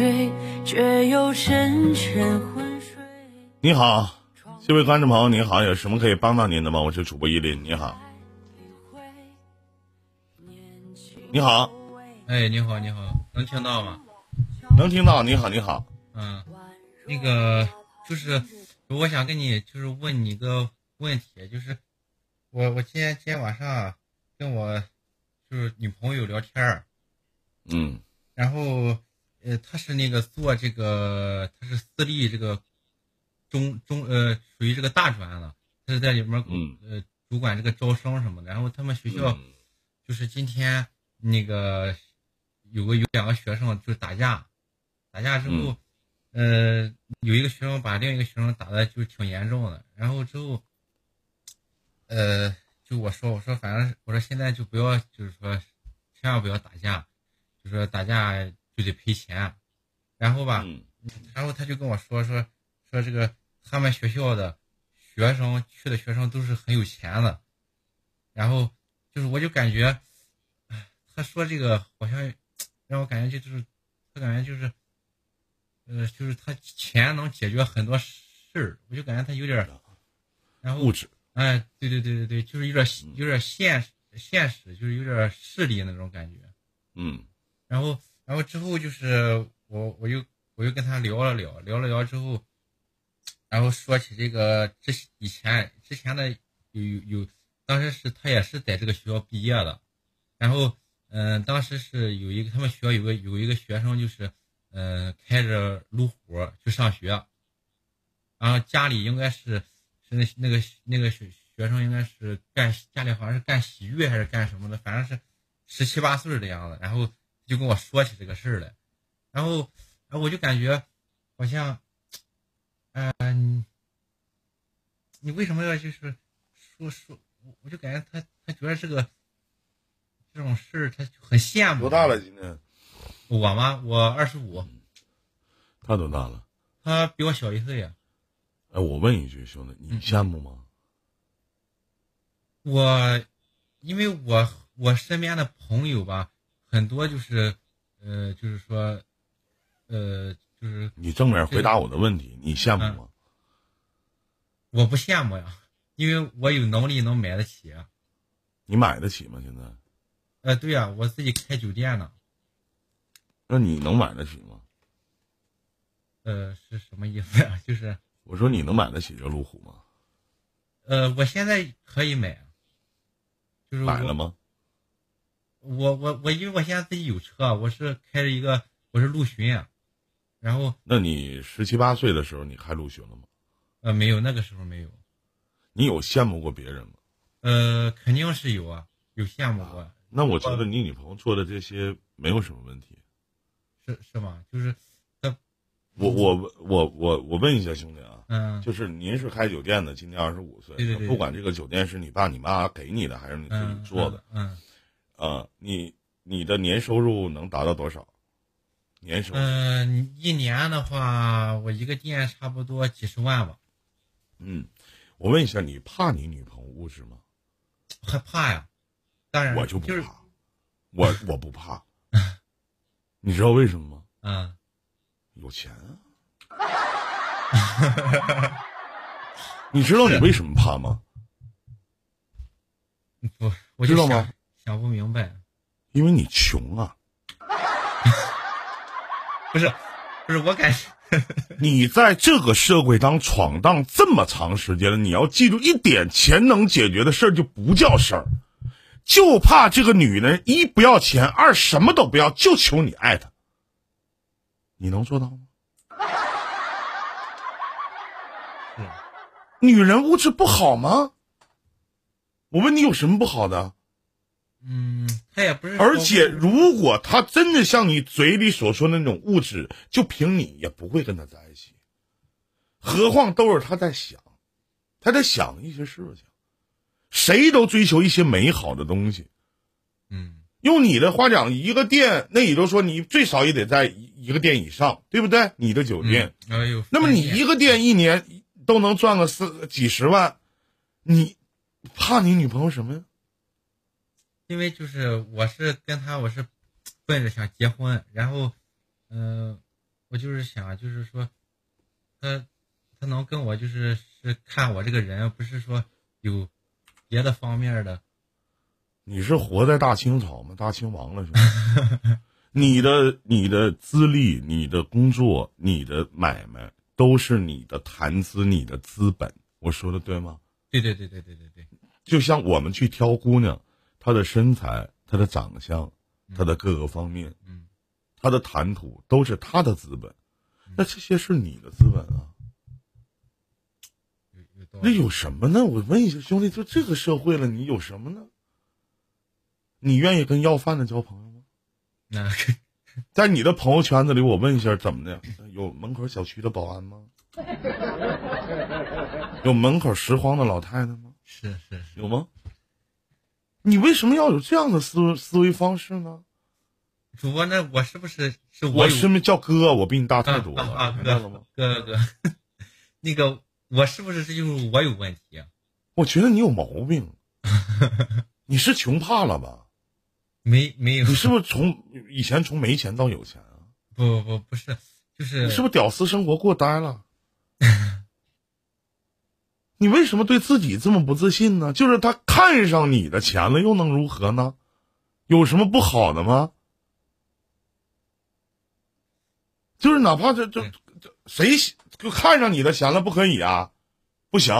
醉，却又深沉昏睡。你好，这位观众朋友，你好，有什么可以帮到您的吗？我是主播依林，你好，你好，哎，你好，你好，能听到吗？能听到，你好，你好，嗯，那个就是我想跟你就是问你个问题，就是我我今天今天晚上跟我就是女朋友聊天儿，嗯然后呃，他是那个做这个，他是私立这个中中呃，属于这个大专了，他是在里面嗯呃主管这个招生什么的。然后他们学校嗯就是今天那个有个有两个学生就是打架，打架之后，呃，有一个学生把另一个学生打的就挺严重的。然后之后，呃，就我说我说反正我说现在就不要就是说千万不要打架。就说打架就得赔钱，然后吧，嗯然后他就跟我说说说这个他们学校的学生去的学生都是很有钱的，然后就是我就感觉，哎他说这个好像让我感觉就是他感觉就是，呃，就是他钱能解决很多事儿，我就感觉他有点，然后物质，哎，对对对对对，就是有点有点现实现实，就是有点势力那种感觉。嗯。然后，然后之后就是我，我又我又跟他聊了聊，聊了聊之后，然后说起这个之以前之前的有有有，当时是他也是在这个学校毕业的，然后嗯、当时是有一个他们学校有个有一个学生就是嗯、开着路虎去上学，然后家里应该是是那那个那个学学生应该是干家里好像是干洗浴还是干什么的，反正是十七八岁的样子，然后就跟我说起这个事儿来，然后，然后我就感觉好像，呃，你你为什么要就是说说，我我就感觉他他觉得这个这种事儿他就很羡慕。多大了？今年我吗？我二十五，他多大了？他比我小一岁呀。哎，我问一句，兄弟，你嗯羡慕吗？我，因为我我身边的朋友吧，很多就是，呃，就是说，呃，就是你正面回答我的问题，你羡慕吗？我不羡慕呀，因为我有能力能买得起。你买得起吗？现在？呃，对呀、我自己开酒店呢。那你能买得起吗？呃，是什么意思呀？就是，我说你能买得起这路虎吗？呃，我现在可以买，就是买了吗？我我我，因为我现在自己有车，我是开着一个，我是陆巡啊，然后那你十七八岁的时候你开陆巡了吗？呃没有，那个时候没有，你有羡慕过别人吗？呃，肯定是有啊，有羡慕过，那我觉得你女朋友做的这些没有什么问题。是是吗？就是，我我我我我问一下兄弟啊，嗯就是您是开酒店的，今年二十五岁，对对对不管这个酒店是你爸你妈给你的还是你自己嗯做的，嗯啊，你你的年收入能达到多少？年收入？嗯，一年的话，我一个店差不多几十万吧，嗯，我问一下，你怕你女朋友物质吗？害怕呀，当然我就不是怕，我我不怕，你知道为什么吗？嗯，有钱啊！你知道你为什么怕吗？不，我知道吗想不明白，因为你穷啊！不是不是，我感觉 你在这个社会当闯荡这么长时间了，你要记住一点：钱能解决的事儿就不叫事儿，就怕这个女人一不要钱，二什么都不要，就求你爱她。你能做到吗？是女人物质不好吗？我问你有什么不好的？嗯，他也不是，而且，如果他真的像你嘴里所说的那种物质，就凭你也不会跟他在一起。何况都是他在想，他在想一些事情。谁都追求一些美好的东西。嗯用你的话讲，一个店，那也就是说你最少也得在一一个店以上，对不对？你的酒店，嗯，哎呦，那么你一个店一年都能赚个四几十万，你怕你女朋友什么呀？因为就是我是跟他我是奔着想结婚，然后，嗯、我就是想，就是说，他他能跟我就是是看我这个人，不是说有别的方面的。你是活在大清朝吗？大清王了是吧？你的你的资历、你的工作、你的买卖，都是你的谈资、你的资本。我说的对吗？对对对对对对对。就像我们去挑姑娘，她的身材、他的长相、他的各个方面，嗯，他的谈吐，都是他的资本。那这些是你的资本啊。那。有什么呢？我问一下兄弟，就这个社会了，你有什么呢？你愿意跟要饭的交朋友吗？那 在你的朋友圈子里，我问一下，怎么的？有门口小区的保安吗？有门口拾荒的老太太吗？是是是，有吗？你为什么要有这样的思思维方式呢？主播，那我是不是是我有身边叫哥，我比你大太多了，啊啊啊明白了吗？哥哥哥，那个我是不是这就是我有问题啊？我觉得你有毛病，你是穷怕了吧？没没有，你是不是从以前从没钱到有钱啊？不不不不是，就是你是不是屌丝生活过呆了？你为什么对自己这么不自信呢？就是他看上你的钱了，又能如何呢？有什么不好的吗？就是哪怕这这这谁就看上你的钱了，不可以啊？不行，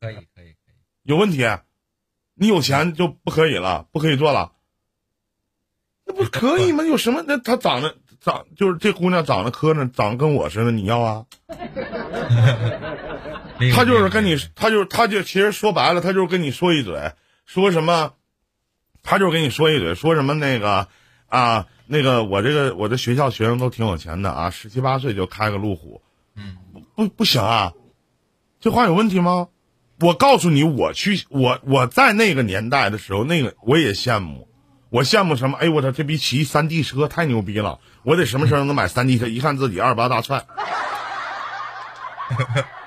可以可以可以，有问题。你有钱就不可以了，不可以做了。那不可以吗？有什么？那他长得长就是这姑娘长得磕碜，长得跟我似的，你要啊？他就是跟你他就是他就其实说白了，他就是跟你说一嘴，说什么，他就是跟你说一嘴，说什么那个啊，那个我这个我这学校学生都挺有钱的啊，十七八岁就开个路虎，嗯，不不行啊，这话有问题吗？我告诉你，我去我我在那个年代的时候，那个我也羡慕，我羡慕什么？哎，我操，这逼骑三 D 车太牛逼了！我得什么时候能买三 D 车？一看自己二八大踹，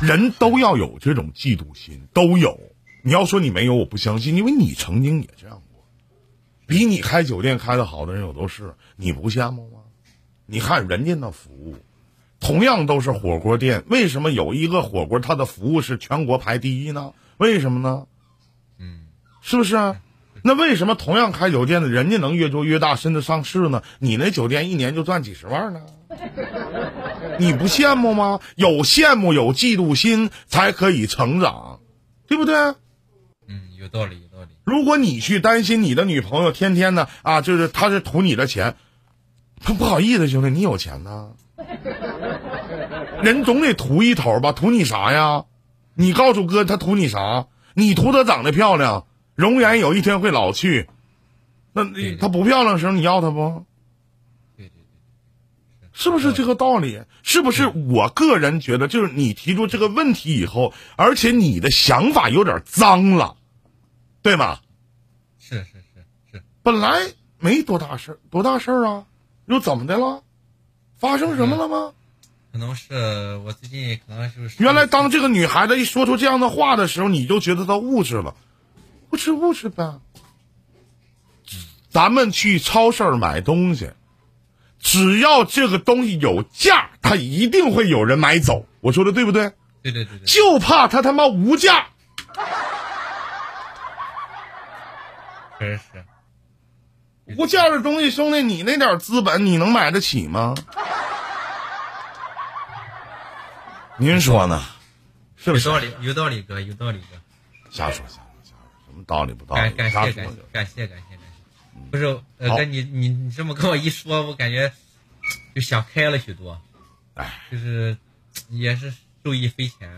人都要有这种嫉妒心，都有。你要说你没有，我不相信，因为你曾经也这样过。比你开酒店开的好的人有都是，你不羡慕吗？你看人家那服务，同样都是火锅店，为什么有一个火锅它的服务是全国排第一呢？为什么呢？嗯，是不是啊？那为什么同样开酒店的，人家能越做越大，甚至上市呢？你那酒店一年就赚几十万呢？你不羡慕吗？有羡慕，有嫉妒心，才可以成长，对不对？嗯，有道理有道理，如果你去担心你的女朋友天天的啊，就是她是图你的钱，不不好意思，兄弟，你有钱呐，人总得图一头吧？图你啥呀？你告诉哥，她图你啥？你图她长得漂亮，容颜有一天会老去。那她不漂亮的时候，你要她不？是不是这个道理？是不是？我个人觉得，就是你提出这个问题以后，而且你的想法有点脏了，对吗？是是是是，本来没多大事儿，多大事儿啊？又怎么的了？发生什么了吗？可能是我最近可能就是原来当这个女孩子一说出这样的话的时候，你就觉得她物质了，物质物质呗。咱们去超市买东西，只要这个东西有价，它一定会有人买走。我说的对不对？对对对对，就怕它他妈无价。确实是，无价的东西，兄弟，你那点资本，你能买得起吗？您说呢？是不是？有道理有道理哥有道理哥，瞎说瞎说瞎说，什么道理不道理感谢。感谢感谢感谢，不是呃好哥你你你这么跟我一说，我感觉就想开了许多，哎，就是也是受益匪浅。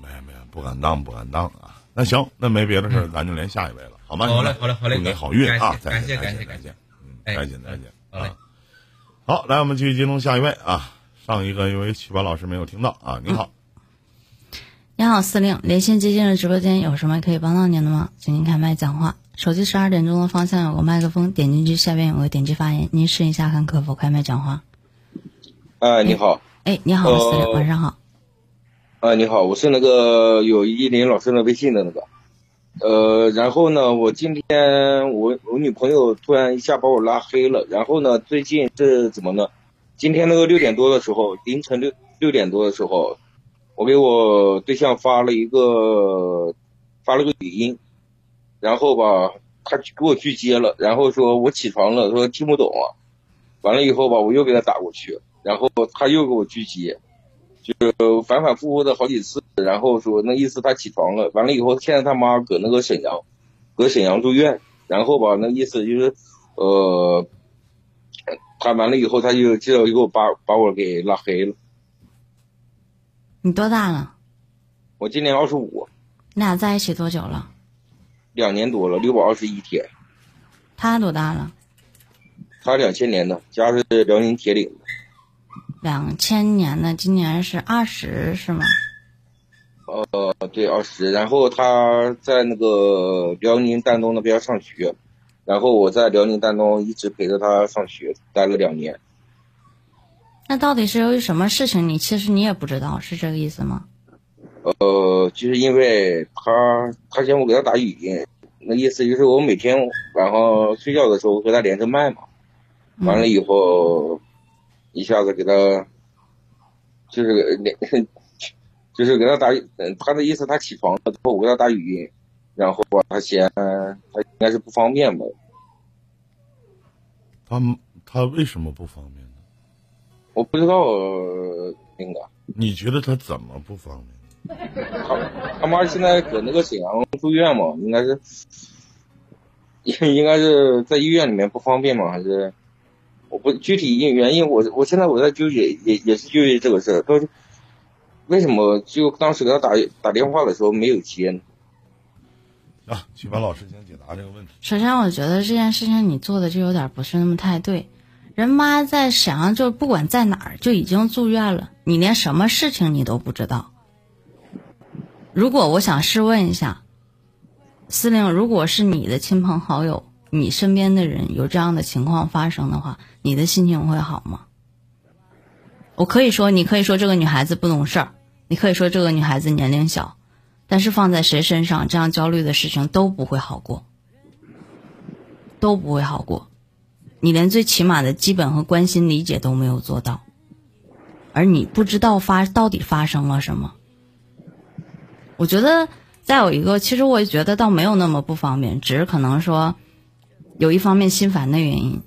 没有没有，不敢当不敢当啊。那行，那没别的事儿，咱就连下一位了，好吗？嗯好嘞好嘞好嘞祝你好运啊！再感谢见再感谢感谢见再见，嗯，哎再见再见。好嘞啊，好，来我们继续接通下一位啊。上一个因为曲宝老师没有听到啊，你好，你好，司令，连线接进了直播间，有什么可以帮到您的吗？请您开麦讲话。手机十二点钟的方向有个麦克风，点进去下边有个点击发言，您试一下看可否开麦讲话。哎，你好，哎，你好，呃司令，晚上好。啊，你好，我是那个有依林老师的微信的那个，呃，然后呢，我今天我我女朋友突然一下把我拉黑了，然后呢，最近是怎么呢？今天那个六点多的时候，凌晨六六点多的时候，我给我对象发了一个发了个语音，然后吧，他给我拒接了，然后说我起床了，说听不懂啊。完了以后吧，我又给他打过去，然后他又给我拒接，就是反反复复的好几次，然后说那意思他起床了。完了以后，现在他妈搁那个沈阳，搁沈阳住院，然后吧，那意思就是呃。他完了以后，他就就要给我把把我给拉黑了。你多大了？我今年二十五。你俩在一起多久了？两年多了，六百二十一天。他多大了？他两千年的，家是辽宁铁岭的。两千年的，今年是二十是吗？呃，对，二十。然后他在那个辽宁丹东那边上学。然后我在辽宁丹东一直陪着他上学，待了两年。那到底是由于什么事情？你其实你也不知道，是这个意思吗？呃，就是因为他，他嫌我给他打语音，那意思就是我每天晚上睡觉的时候和他连着麦嘛。完了以后，一下子给他，就是连，就是给他打，嗯，他的意思他起床了之后我给他打语音。然后吧，他嫌他应该是不方便吧？他他为什么不方便呢？我不知道，那个。你觉得他怎么不方便？他他妈现在搁那个沈阳住院嘛？应该是，应 应该是在医院里面不方便嘛？还是我不具体因原因，我我现在我在纠结，也也是纠结这个事儿。到底为什么就当时给他打打电话的时候没有接呢？啊，去把老师先解答这个问题。首先，我觉得这件事情你做的就有点不是那么太对。人妈在沈阳，就不管在哪儿，就已经住院了，你连什么事情你都不知道。如果我想试问一下，司令，如果是你的亲朋好友、你身边的人有这样的情况发生的话，你的心情会好吗？我可以说，你可以说这个女孩子不懂事儿，你可以说这个女孩子年龄小。但是放在谁身上，这样焦虑的事情都不会好过，都不会好过。你连最起码的基本和关心理解都没有做到，而你不知道发到底发生了什么。我觉得再有一个，其实我也觉得倒没有那么不方便，只是可能说有一方面心烦的原因。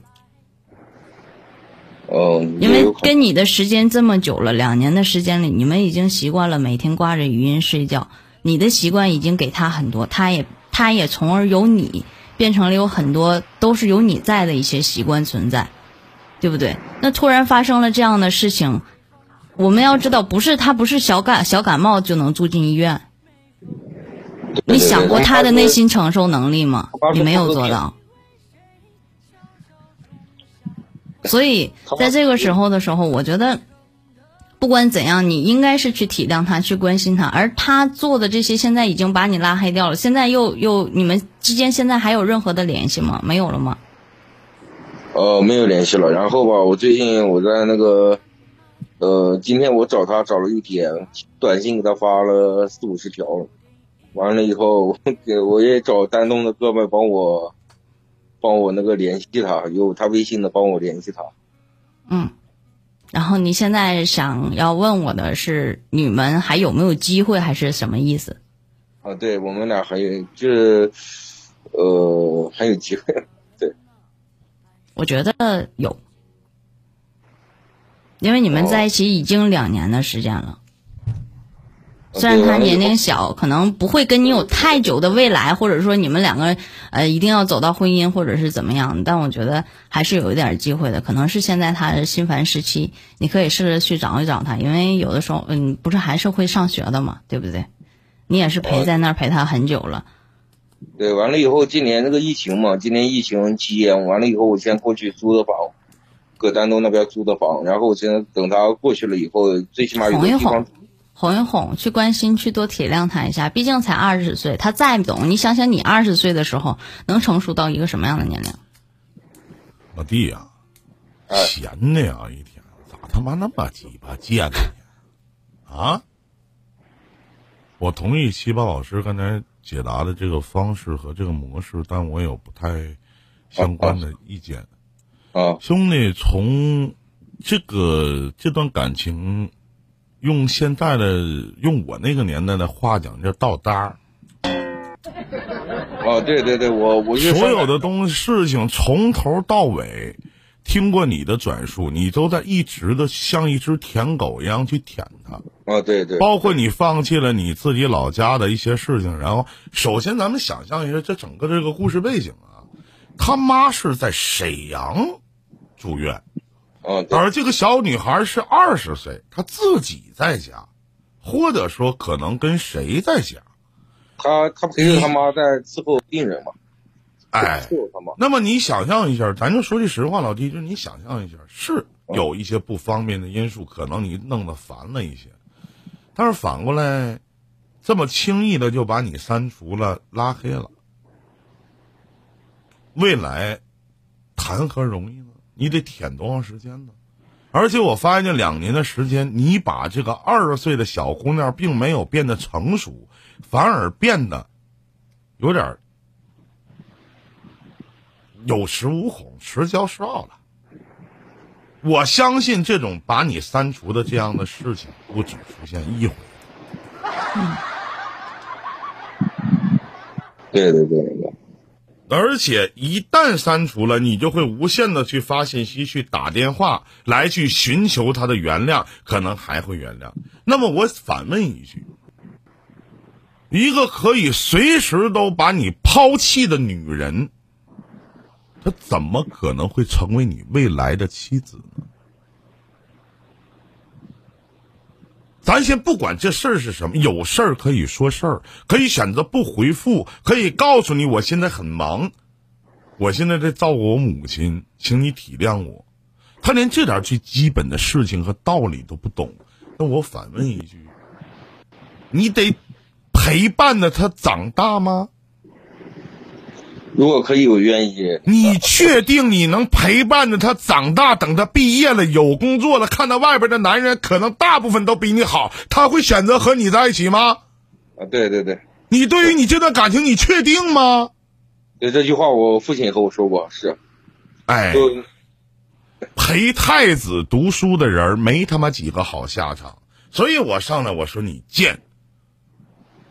哦，因为跟你的时间这么久了，两年的时间里，你们已经习惯了每天挂着语音睡觉。你的习惯已经给他很多，他也他也从而由你变成了有很多都是有你在的一些习惯存在，对不对？那突然发生了这样的事情，我们要知道，不是他不是小感小感冒就能住进医院。你想过他的内心承受能力吗？你没有做到。所以在这个时候的时候，我觉得。不管怎样，你应该是去体谅他，去关心他，而他做的这些，现在已经把你拉黑掉了。现在又又，你们之间现在还有任何的联系吗？没有了吗？呃，没有联系了。然后吧，我最近我在那个，呃，今天我找他找了一天，短信给他发了四五十条，完了以后 给我也找丹东的哥们帮我，帮我那个联系他，有他微信的帮我联系他。嗯。然后你现在想要问我的是，你们还有没有机会，还是什么意思？啊，对我们俩还有，就是，呃，还有机会，对。我觉得有，因为你们在一起已经两年的时间了。虽然他年龄小，可能不会跟你有太久的未来，或者说你们两个呃一定要走到婚姻或者是怎么样，但我觉得还是有一点机会的。可能是现在他的心烦时期，你可以试着去找一找他，因为有的时候嗯，不是还是会上学的嘛，对不对？你也是陪在那儿陪他很久了。对，完了以后今年这个疫情嘛，今年疫情期间完了以后，我先过去租的房，搁丹东那边租的房，然后我现在等他过去了以后，最起码有个地方。哄一哄，去关心，去多体谅他一下。毕竟才二十岁，他再懂，你想想，你二十岁的时候能成熟到一个什么样的年龄？老弟呀，闲的呀，一天咋他妈那么鸡巴贱呢？啊！我同意七八老师刚才解答的这个方式和这个模式，但我有不太相关的意见。啊，兄弟，从这个这段感情，用现在的用我那个年代的话讲叫倒搭儿。哦，对对对，我我所有的东西事情从头到尾，听过你的转述，你都在一直的像一只舔狗一样去舔它。啊，对对，包括你放弃了你自己老家的一些事情，然后首先咱们想象一下这整个这个故事背景啊，他妈是在沈阳住院，啊，对。而这个小女孩是二十岁，她自己在家，或者说可能跟谁在家，他他陪着他妈在伺候病人嘛，哎，伺候他妈。那么你想象一下，咱就说句实话，老弟，就是你想象一下，是有一些不方便的因素，可能你弄得烦了一些，但是反过来，这么轻易的就把你删除了、拉黑了，未来谈何容易呢？你得舔多长时间呢？而且我发现这两年的时间，你把这个二十岁的小姑娘并没有变得成熟，反而变得有点有恃无恐、持骄示傲了。我相信这种把你删除的这样的事情不止出现一回。对对对对，而且一旦删除了，你就会无限的去发信息、去打电话来去寻求他的原谅，可能还会原谅。那么我反问一句：一个可以随时都把你抛弃的女人，她怎么可能会成为你未来的妻子咱先不管这事儿是什么，有事儿可以说事儿，可以选择不回复，可以告诉你我现在很忙，我现在在照顾我母亲，请你体谅我。他连这点最基本的事情和道理都不懂，那我反问一句：你得陪伴着他长大吗？如果可以，我愿意。你确定你能陪伴着他长大？等他毕业了，有工作了，看到外边的男人可能大部分都比你好，他会选择和你在一起吗？啊，对对对，你对于你这段感情，你确定吗？对这句话我父亲也和我说过，是，哎，陪太子读书的人没他妈几个好下场，所以我上来我说你贱，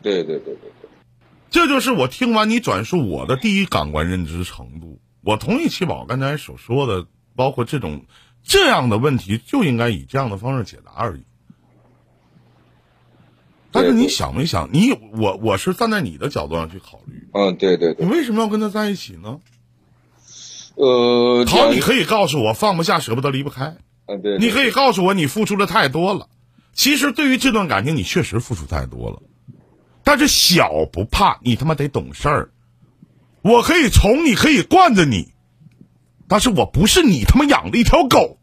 对对对对对，这就是我听完你转述我的第一感官认知程度。我同意七宝刚才所说的，包括这种这样的问题就应该以这样的方式解答而已。但是你想没想，你我我是站在你的角度上去考虑，嗯，对对对，你为什么要跟他在一起呢？呃，好，你可以告诉我放不下、舍不得、离不开，嗯，对，你可以告诉我你付出的太多了。其实对于这段感情，你确实付出太多了。但是小不怕，你他妈得懂事儿。我可以宠你，可以惯着你，但是我不是你他妈养的一条狗。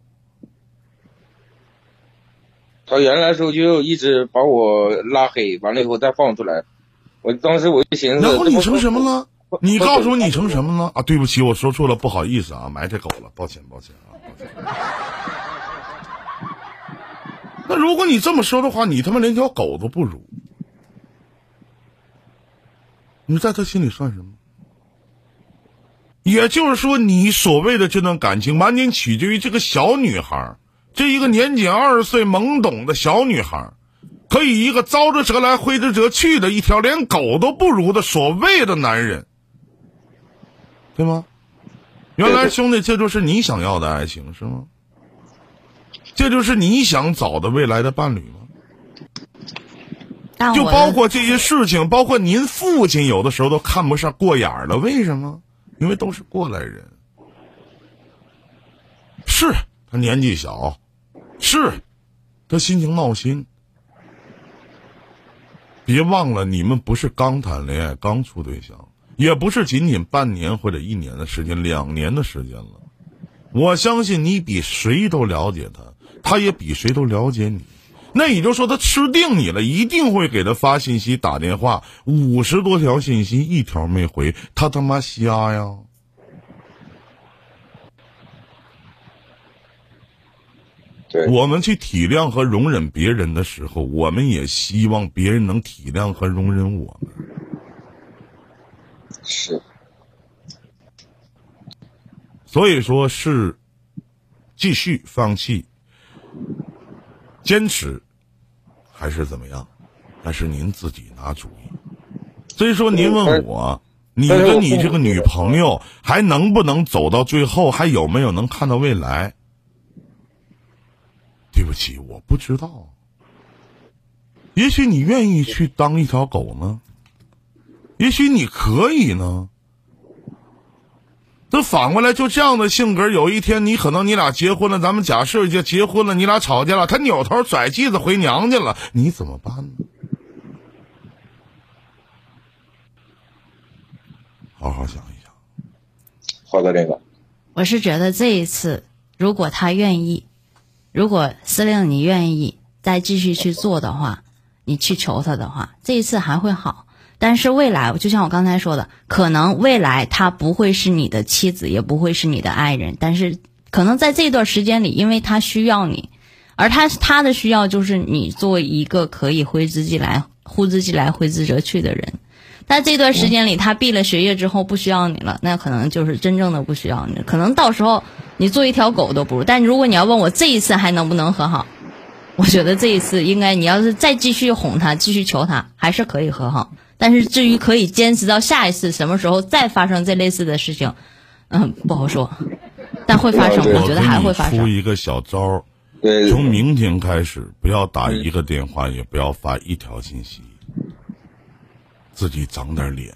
他原来的时候就一直把我拉黑，完了以后再放出来，我当时我就寻思，然后你成什么了？了？你告诉我你成什么了？啊，对不起，我说错了，不好意思啊，埋汰狗了，抱歉，抱歉啊，抱歉。那如果你这么说的话，你他妈连条狗都不如，你在他心里算什么？也就是说，你所谓的这段感情，完全取决于这个小女孩，这一个年仅二十岁懵懂的小女孩，可以一个招之则来挥之则去的一条连狗都不如的所谓的男人，对吗？原来兄弟，这就是你想要的爱情是吗？这就是你想找的未来的伴侣吗？就包括这些事情，包括您父亲有的时候都看不上过眼儿了，为什么？因为都是过来人。是他年纪小，是他心情闹心。别忘了，你们不是刚谈恋爱、刚处对象，也不是仅仅半年或者一年的时间、两年的时间了。我相信你比谁都了解他，他也比谁都了解你。那也就是说，他吃定你了，一定会给他发信息、打电话，五十多条信息一条没回，他他妈瞎呀！对，我们去体谅和容忍别人的时候，我们也希望别人能体谅和容忍我们。是，所以说是继续放弃，坚持，还是怎么样？那是您自己拿主意。所以说，您问我，你跟你这个女朋友还能不能走到最后？还有没有能看到未来？对不起，我不知道。也许你愿意去当一条狗呢，也许你可以呢。那反过来，就这样的性格，有一天你可能你俩结婚了，咱们假设就结婚了，你俩吵架了，他扭头甩机子回娘家了，你怎么办呢？好好想一想。花哥，这个我是觉得这一次，如果他愿意，如果司令你愿意再继续去做的话，你去求他的话，这一次还会好。但是未来，就像我刚才说的，可能未来他不会是你的妻子，也不会是你的爱人。但是可能在这段时间里，因为他需要你，而他他的需要就是你作为一个可以挥之即来、呼之即来、挥之则去的人。但这段时间里，他毕了学业之后不需要你了，那可能就是真正的不需要你。可能到时候你做一条狗都不如。但如果你要问我这一次还能不能和好，我觉得这一次应该，你要是再继续哄他、继续求他，还是可以和好。但是至于可以坚持到下一次什么时候再发生这类似的事情，嗯，不好说。但会发生，我觉得还会发生。出一个小招儿，对从明天开始，不要打一个电话，也不要发一条信息，自己长点脸。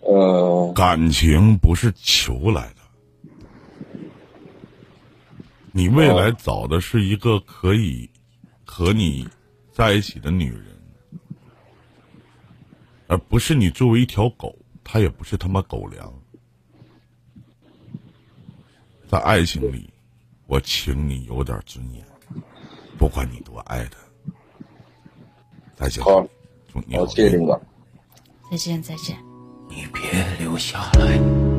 呃，感情不是求来的，你未来找的是一个可以和你在一起的女人，而不是你作为一条狗，它也不是他妈狗粮。在爱情里，我请你有点尊严，不管你多爱他。再见，好，祝你好，谢谢林哥。再见，再见。你别留下来。